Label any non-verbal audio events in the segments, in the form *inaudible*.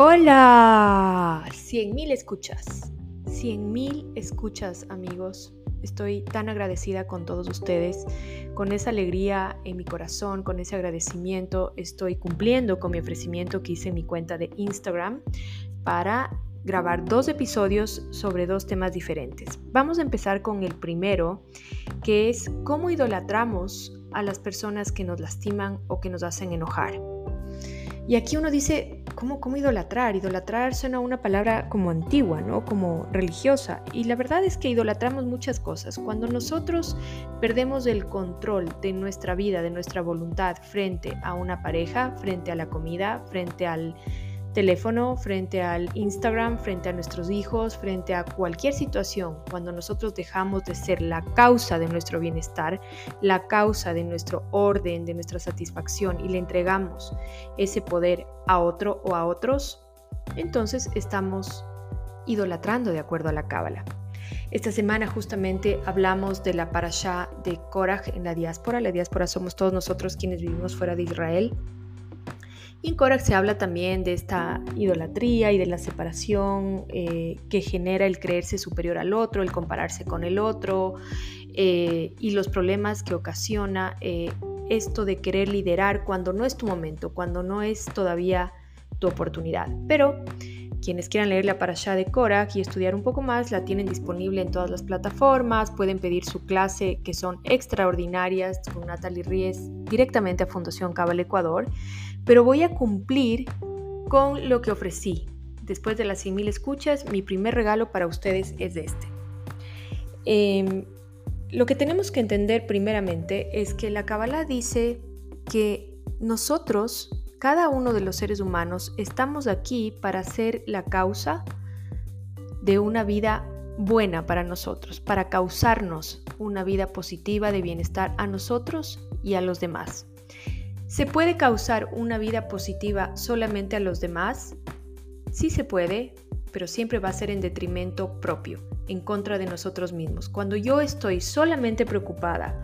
Hola, 100.000 escuchas. 100.000 escuchas, amigos. Estoy tan agradecida con todos ustedes, con esa alegría en mi corazón, con ese agradecimiento. Estoy cumpliendo con mi ofrecimiento que hice en mi cuenta de Instagram para grabar dos episodios sobre dos temas diferentes. Vamos a empezar con el primero, que es cómo idolatramos a las personas que nos lastiman o que nos hacen enojar. Y aquí uno dice, ¿cómo, ¿cómo idolatrar? Idolatrar suena una palabra como antigua, ¿no? Como religiosa. Y la verdad es que idolatramos muchas cosas. Cuando nosotros perdemos el control de nuestra vida, de nuestra voluntad frente a una pareja, frente a la comida, frente al teléfono, frente al Instagram, frente a nuestros hijos, frente a cualquier situación, cuando nosotros dejamos de ser la causa de nuestro bienestar, la causa de nuestro orden, de nuestra satisfacción y le entregamos ese poder a otro o a otros, entonces estamos idolatrando de acuerdo a la cábala. Esta semana justamente hablamos de la parashá de Korach en la diáspora. La diáspora somos todos nosotros quienes vivimos fuera de Israel y en Korak se habla también de esta idolatría y de la separación eh, que genera el creerse superior al otro, el compararse con el otro eh, y los problemas que ocasiona eh, esto de querer liderar cuando no es tu momento, cuando no es todavía tu oportunidad. Pero quienes quieran leer la parasha de Korak y estudiar un poco más, la tienen disponible en todas las plataformas, pueden pedir su clase que son extraordinarias con Natalie Ries directamente a Fundación Cabal Ecuador pero voy a cumplir con lo que ofrecí. Después de las 100.000 escuchas, mi primer regalo para ustedes es este. Em, lo que tenemos que entender primeramente es que la Kabbalah dice que nosotros, cada uno de los seres humanos, estamos aquí para ser la causa de una vida buena para nosotros, para causarnos una vida positiva de bienestar a nosotros y a los demás. ¿Se puede causar una vida positiva solamente a los demás? Sí se puede, pero siempre va a ser en detrimento propio, en contra de nosotros mismos. Cuando yo estoy solamente preocupada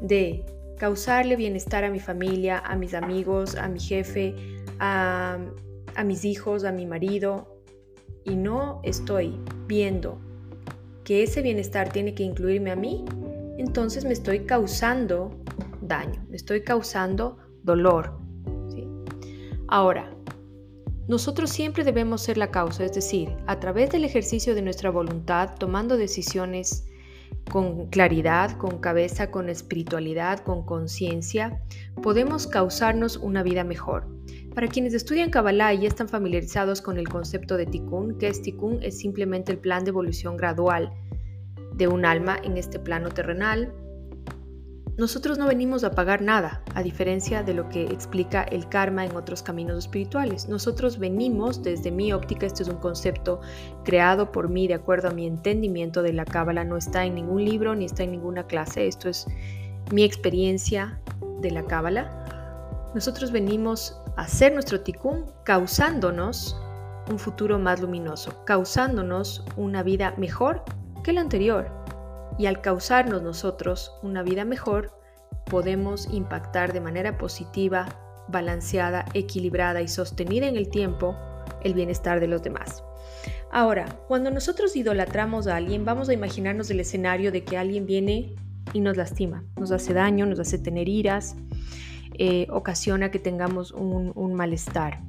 de causarle bienestar a mi familia, a mis amigos, a mi jefe, a, mis hijos, a mi marido, y no estoy viendo que ese bienestar tiene que incluirme a mí, entonces me estoy causando daño, me estoy causando dolor. Ahora, nosotros siempre debemos ser la causa, es decir, a través del ejercicio de nuestra voluntad, tomando decisiones con claridad, con cabeza, con espiritualidad, con conciencia, podemos causarnos una vida mejor. Para quienes estudian Kabbalah y están familiarizados con el concepto de Tikkun, que es Tikkun, es simplemente el plan de evolución gradual de un alma en este plano terrenal, nosotros no venimos a pagar nada, a diferencia de lo que explica el karma en otros caminos espirituales. Nosotros venimos, desde mi óptica, este es un concepto creado por mí de acuerdo a mi entendimiento de la cábala, no está en ningún libro ni está en ninguna clase, esto es mi experiencia de la cábala. Nosotros venimos a hacer nuestro tikkun causándonos un futuro más luminoso, causándonos una vida mejor que la anterior y al causarnos nosotros una vida mejor, podemos impactar de manera positiva, balanceada, equilibrada y sostenida en el tiempo el bienestar de los demás. Ahora, cuando nosotros idolatramos a alguien, vamos a imaginarnos el escenario de que alguien viene y nos lastima, nos hace daño, nos hace tener iras, eh, ocasiona que tengamos un, un malestar.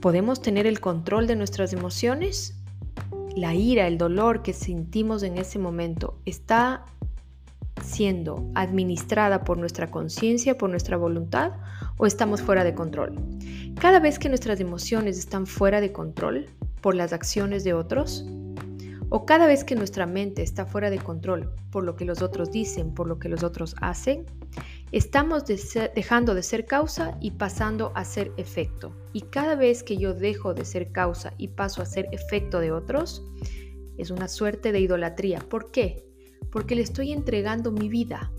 ¿Podemos tener el control de nuestras emociones? La ira, el dolor que sentimos en ese momento está siendo administrada por nuestra conciencia, por nuestra voluntad o estamos fuera de control. Cada vez que nuestras emociones están fuera de control por las acciones de otros, o cada vez que nuestra mente está fuera de control por lo que los otros dicen, por lo que los otros hacen, estamos dejando de ser causa y pasando a ser efecto. Y cada vez que yo dejo de ser causa y paso a ser efecto de otros, es una suerte de idolatría. ¿Por qué? Porque le estoy entregando mi vida,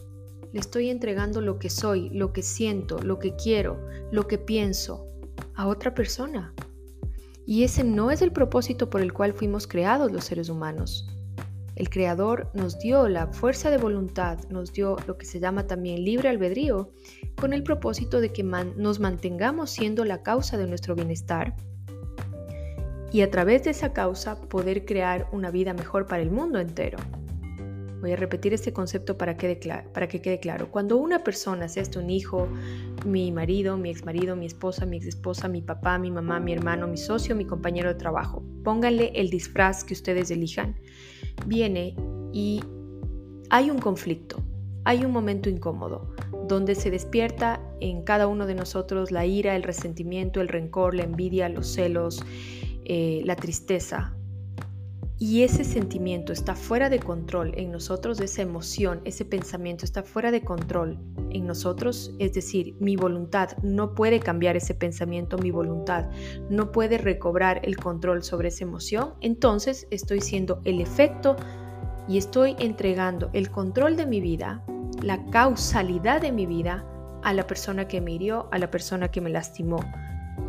le estoy entregando lo que soy, lo que siento, lo que quiero, lo que pienso a otra persona. Y ese no es el propósito por el cual fuimos creados los seres humanos. El Creador nos dio la fuerza de voluntad, nos dio lo que se llama también libre albedrío, con el propósito de que nos mantengamos siendo la causa de nuestro bienestar y a través de esa causa poder crear una vida mejor para el mundo entero. Voy a repetir este concepto para que, quede claro. Cuando una persona, sea esto un hijo, mi marido, mi ex marido, mi esposa, mi ex esposa, mi papá, mi mamá, mi hermano, mi socio, mi compañero de trabajo, pónganle el disfraz que ustedes elijan, viene y hay un conflicto, hay un momento incómodo, donde se despierta en cada uno de nosotros la ira, el resentimiento, el rencor, la envidia, los celos, eh, la tristeza, y ese sentimiento está fuera de control en nosotros, esa emoción, ese pensamiento está fuera de control en nosotros, es decir, mi voluntad no puede cambiar ese pensamiento, mi voluntad no puede recobrar el control sobre esa emoción, entonces estoy siendo el efecto y estoy entregando el control de mi vida, la causalidad de mi vida a la persona que me hirió, a la persona que me lastimó,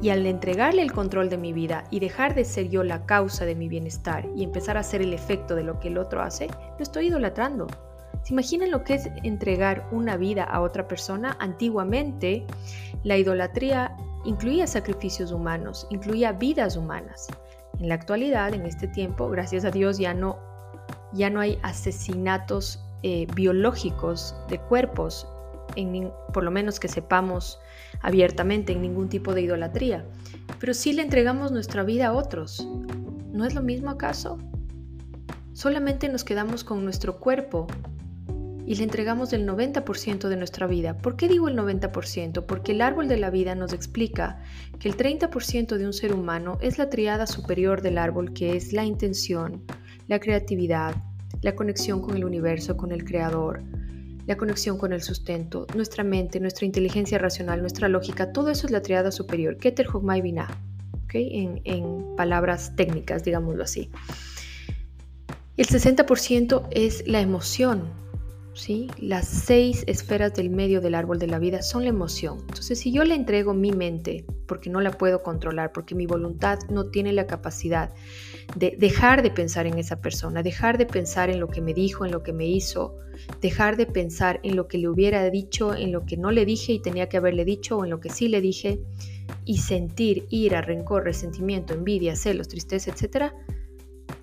y al entregarle el control de mi vida y dejar de ser yo la causa de mi bienestar y empezar a ser el efecto de lo que el otro hace, lo estoy idolatrando. ¿Se imaginan lo que es entregar una vida a otra persona? Antiguamente, la idolatría incluía sacrificios humanos, incluía vidas humanas. En la actualidad, en este tiempo, gracias a Dios, ya no, ya no hay asesinatos eh, biológicos de cuerpos, por lo menos que sepamos abiertamente, en ningún tipo de idolatría. Pero si le entregamos nuestra vida a otros. ¿No es lo mismo acaso? Solamente nos quedamos con nuestro cuerpo y le entregamos el 90% de nuestra vida. ¿Por qué digo el 90%? Porque el árbol de la vida nos explica que el 30% de un ser humano es la triada superior del árbol que es la intención, la creatividad, la conexión con el universo, con el creador, la conexión con el sustento, nuestra mente, nuestra inteligencia racional, nuestra lógica, todo eso es la triada superior, Keter, Hogmai, Binah, en, en palabras técnicas, digámoslo así. El 60% es la emoción, Las seis esferas del medio del árbol de la vida son la emoción. Entonces, si yo le entrego mi mente, porque no la puedo controlar, porque mi voluntad no tiene la capacidad de dejar de pensar en esa persona, dejar de pensar en lo que me dijo, en lo que me hizo, dejar de pensar en lo que le hubiera dicho, en lo que no le dije y tenía que haberle dicho o en lo que sí le dije, y sentir ira, rencor, resentimiento, envidia, celos, tristeza, etc.,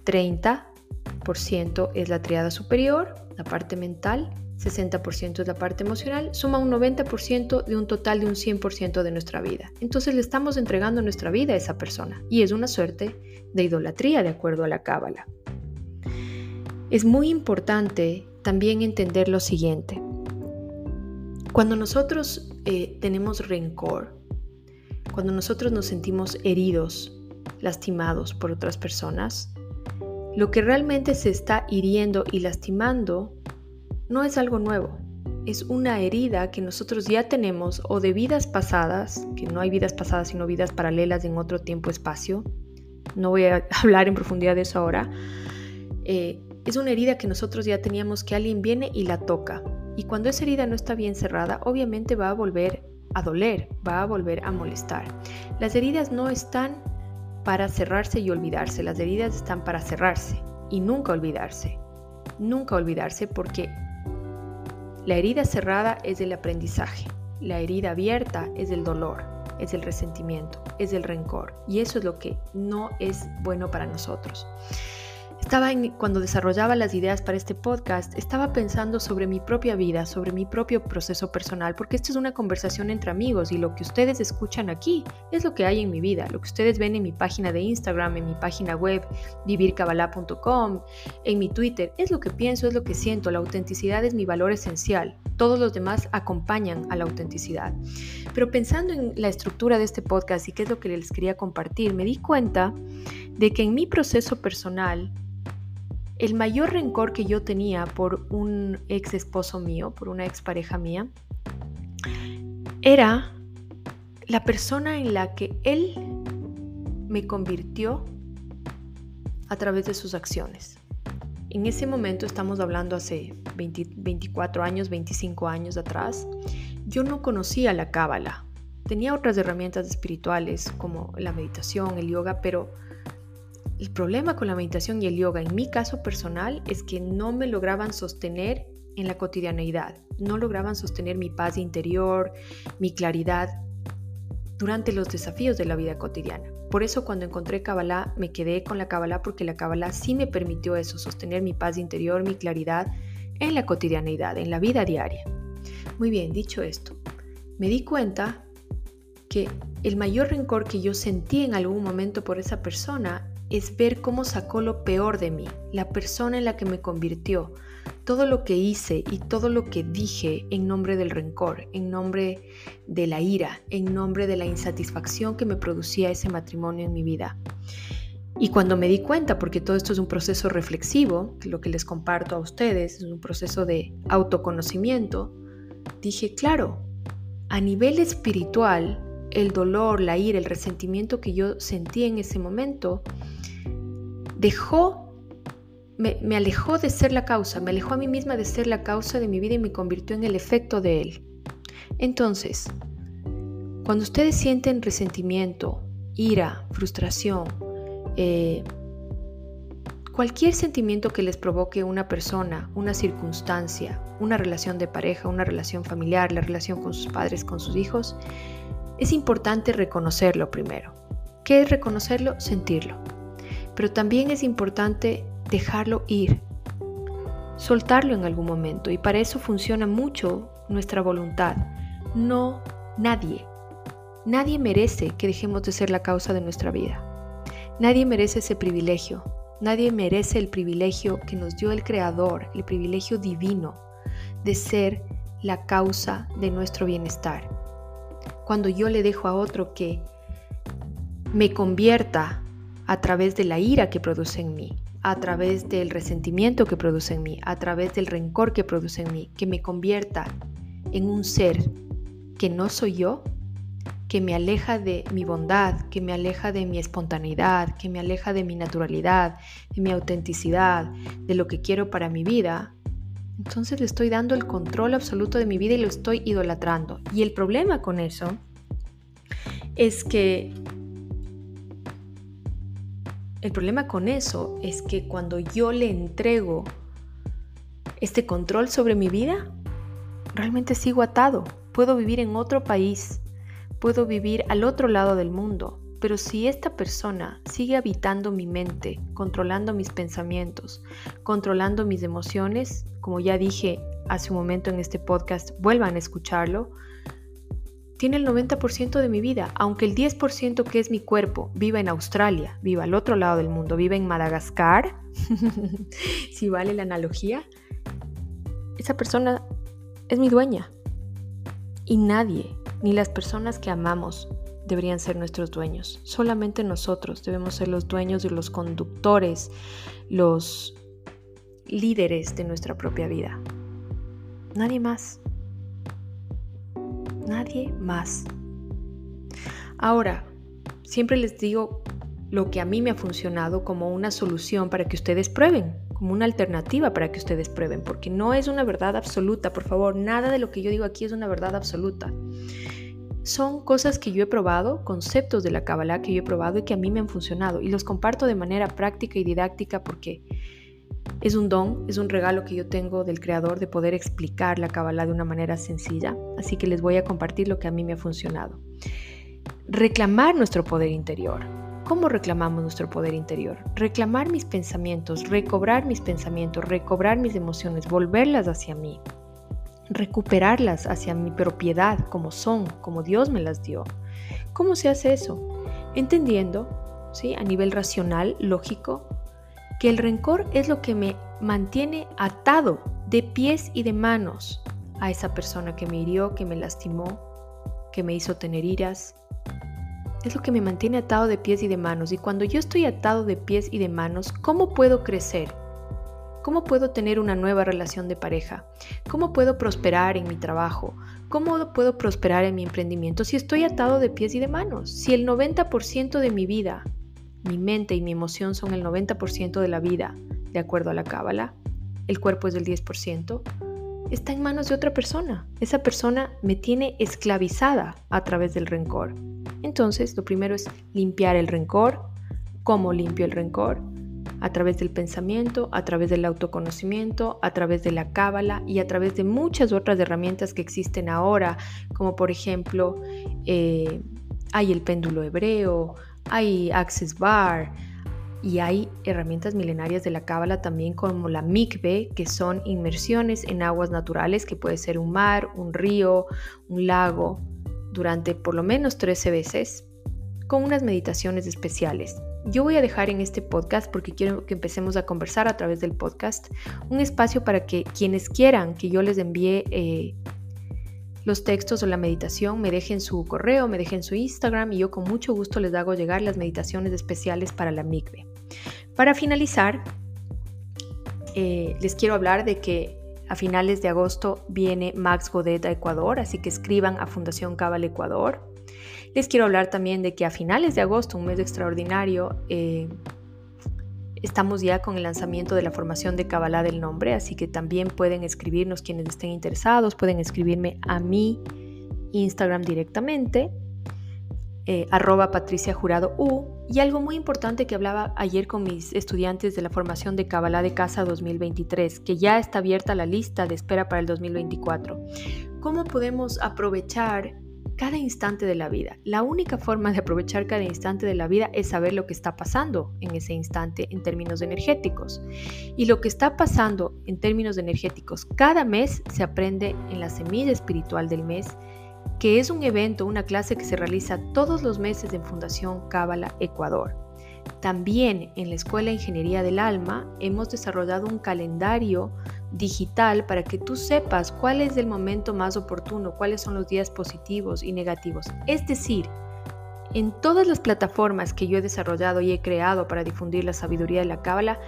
30% es la triada superior, la parte mental, 60% es la parte emocional, suma un 90% de un total de un 100% de nuestra vida. Entonces le estamos entregando nuestra vida a esa persona y es una suerte de idolatría de acuerdo a la cábala. Es muy importante también entender lo siguiente. Cuando nosotros eh, tenemos rencor, cuando nosotros nos sentimos heridos, lastimados por otras personas, lo que realmente se está hiriendo y lastimando no es algo nuevo, es una herida que nosotros ya tenemos o de vidas pasadas, que no hay vidas pasadas sino vidas paralelas en otro tiempo-espacio. No voy a *laughs* hablar en profundidad de eso ahora. Eh, es una herida que nosotros ya teníamos que alguien viene y la toca. Y cuando esa herida no está bien cerrada, obviamente va a volver a doler, va a volver a molestar. Las heridas no están para cerrarse y olvidarse, las heridas están para cerrarse y nunca olvidarse. Nunca olvidarse porque la herida cerrada es del aprendizaje, la herida abierta es del dolor, es del resentimiento, es del rencor y eso es lo que no es bueno para nosotros. Estaba cuando desarrollaba las ideas para este podcast, estaba pensando sobre mi propia vida, sobre mi propio proceso personal, porque esto es una conversación entre amigos y lo que ustedes escuchan aquí es lo que hay en mi vida, lo que ustedes ven en mi página de Instagram, en mi página web, vivirkabala.com, en mi Twitter, es lo que pienso, es lo que siento, la autenticidad es mi valor esencial. Todos los demás acompañan a la autenticidad. Pero pensando en la estructura de este podcast y qué es lo que les quería compartir, me di cuenta de que en mi proceso personal el mayor rencor que yo tenía por un ex esposo mío, por una ex pareja mía, era la persona en la que él me convirtió a través de sus acciones. En ese momento estamos hablando hace 24 años, 25 años atrás. Yo no conocía la cábala. Tenía otras herramientas espirituales como la meditación, el yoga, pero el problema con la meditación y el yoga, en mi caso personal, es que no me lograban sostener en la cotidianeidad, no lograban sostener mi paz interior, mi claridad. durante los desafíos de la vida cotidiana. Por eso cuando encontré Kabbalah me quedé con la Kabbalah porque la Kabbalah sí me permitió eso, sostener mi paz interior, mi claridad en la cotidianidad, en la vida diaria. Muy bien, dicho esto, me di cuenta que el mayor rencor que yo sentí en algún momento por esa persona es ver cómo sacó lo peor de mí, la persona en la que me convirtió, todo lo que hice y todo lo que dije en nombre del rencor, en nombre de la ira, en nombre de la insatisfacción que me producía ese matrimonio en mi vida. Y cuando me di cuenta, porque todo esto es un proceso reflexivo, lo que les comparto a ustedes es un proceso de autoconocimiento, dije, claro, a nivel espiritual, el dolor, la ira, el resentimiento que yo sentí en ese momento, dejó, me, alejó de ser la causa, me alejó a mí misma de ser la causa de mi vida y me convirtió en el efecto de él. Entonces, cuando ustedes sienten resentimiento, ira, frustración, eh, cualquier sentimiento que les provoque una persona, una circunstancia, una relación de pareja, una relación familiar, la relación con sus padres, con sus hijos, es importante reconocerlo primero. ¿Qué es reconocerlo? Sentirlo. Pero también es importante dejarlo ir, soltarlo en algún momento. Y para eso funciona mucho nuestra voluntad. No nadie. Nadie merece que dejemos de ser la causa de nuestra vida. Nadie merece ese privilegio. Nadie merece el privilegio que nos dio el Creador, el privilegio divino de ser la causa de nuestro bienestar cuando yo le dejo a otro que me convierta a través de la ira que produce en mí, a través del resentimiento que produce en mí, a través del rencor que produce en mí, que me convierta en un ser que no soy yo, que me aleja de mi bondad, que me aleja de mi espontaneidad, que me aleja de mi naturalidad, de mi autenticidad, de lo que quiero para mi vida, entonces le estoy dando el control absoluto de mi vida y lo estoy idolatrando. Y el problema con eso es que... El problema con eso es que cuando yo le entrego este control sobre mi vida, realmente sigo atado. Puedo vivir en otro país, puedo vivir al otro lado del mundo, pero si esta persona sigue habitando mi mente, controlando mis pensamientos, controlando mis emociones, como ya dije hace un momento en este podcast, vuelvan a escucharlo, tiene el 90% de mi vida, aunque el 10% que es mi cuerpo viva en Australia, viva al otro lado del mundo, viva en Madagascar, *laughs* si vale la analogía, esa persona es mi dueña. Y nadie, ni las personas que amamos, deberían ser nuestros dueños. Solamente nosotros debemos ser los dueños y los conductores, los líderes de nuestra propia vida. Nadie más. Nadie más. Ahora, siempre les digo lo que a mí me ha funcionado como una solución para que ustedes prueben, como una alternativa para que ustedes prueben, porque no es una verdad absoluta, por favor, nada de lo que yo digo aquí es una verdad absoluta son cosas que yo he probado, conceptos de la Kabbalah que yo he probado y que a mí me han funcionado. Y los comparto de manera práctica y didáctica porque es un don, es un regalo que yo tengo del Creador de poder explicar la Kabbalah de una manera sencilla. Así que les voy a compartir lo que a mí me ha funcionado. Reclamar nuestro poder interior. ¿Cómo reclamamos nuestro poder interior? Reclamar mis pensamientos, recobrar mis pensamientos, recobrar mis emociones, volverlas hacia mí recuperarlas hacia mi propiedad como son, como Dios me las dio. ¿Cómo se hace eso? Entendiendo, ¿sí? a nivel racional, lógico, que el rencor es lo que me mantiene atado de pies y de manos a esa persona que me hirió, que me lastimó, que me hizo tener iras. Es lo que me mantiene atado de pies y de manos. Y cuando yo estoy atado de pies y de manos, ¿cómo puedo crecer? ¿Cómo puedo tener una nueva relación de pareja? ¿Cómo puedo prosperar en mi trabajo? ¿Cómo puedo prosperar en mi emprendimiento si estoy atado de pies y de manos? Si el 90% de mi vida, mi mente y mi emoción son el 90% de la vida, de acuerdo a la cábala, el cuerpo es del 10%, está en manos de otra persona. Esa persona me tiene esclavizada a través del rencor. Entonces, lo primero es limpiar el rencor. ¿Cómo limpio el rencor? a través del pensamiento, a través del autoconocimiento, a través de la cábala y a través de muchas otras herramientas que existen ahora, como por ejemplo eh, hay el péndulo hebreo, hay Access Bar y hay herramientas milenarias de la cábala también como la mikve, que son inmersiones en aguas naturales, que puede ser un mar, un río, un lago, durante por lo menos 13 veces, con unas meditaciones especiales. Yo voy a dejar en este podcast, porque quiero que empecemos a conversar a través del podcast, un espacio para que quienes quieran que yo les envíe eh, los textos o la meditación, me dejen su correo, me dejen su Instagram y yo con mucho gusto les hago llegar las meditaciones especiales para la MICVE. Para finalizar, eh, les quiero hablar de que a finales de agosto viene Max Godet a Ecuador, así que escriban a Fundación Cabal Ecuador. Les quiero hablar también de que a finales de agosto, un mes extraordinario, eh, estamos ya con el lanzamiento de la formación de Kabbalah del nombre, así que también pueden escribirnos quienes estén interesados, pueden escribirme a mi Instagram directamente, eh, arroba Patricia Jurado U. Y algo muy importante que hablaba ayer con mis estudiantes de la formación de Kabbalah de Casa 2023, que ya está abierta la lista de espera para el 2024. ¿Cómo podemos aprovechar cada instante de la vida. La única forma de aprovechar cada instante de la vida es saber lo que está pasando en ese instante en términos energéticos. Y lo que está pasando en términos energéticos cada mes se aprende en la semilla espiritual del mes, que es un evento, una clase que se realiza todos los meses en Fundación Cábala Ecuador. También en la Escuela de Ingeniería del Alma hemos desarrollado un calendario digital para que tú sepas cuál es el momento más oportuno, cuáles son los días positivos y negativos. Es decir, en todas las plataformas que yo he desarrollado y he creado para difundir la sabiduría de la Cábala,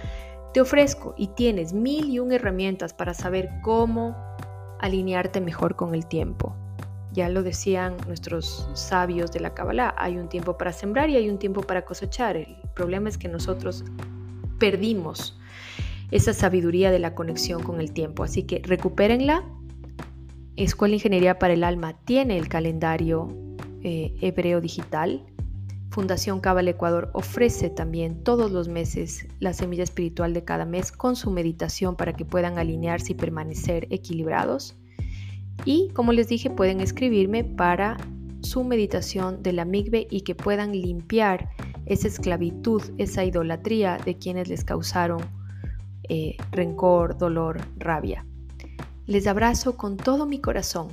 te ofrezco y tienes mil y un herramientas para saber cómo alinearte mejor con el tiempo. Ya lo decían nuestros sabios de la Cábala, hay un tiempo para sembrar y hay un tiempo para cosechar. El problema es que nosotros perdimos esa sabiduría de la conexión con el tiempo. Así que recupérenla. Escuela Ingeniería para el Alma tiene el calendario eh, hebreo digital. Fundación Cabal Ecuador ofrece también todos los meses la semilla espiritual de cada mes con su meditación para que puedan alinearse y permanecer equilibrados. Y como les dije, pueden escribirme para su meditación de la migbe y que puedan limpiar esa esclavitud, esa idolatría de quienes les causaron eh, rencor, dolor, rabia. Les abrazo con todo mi corazón.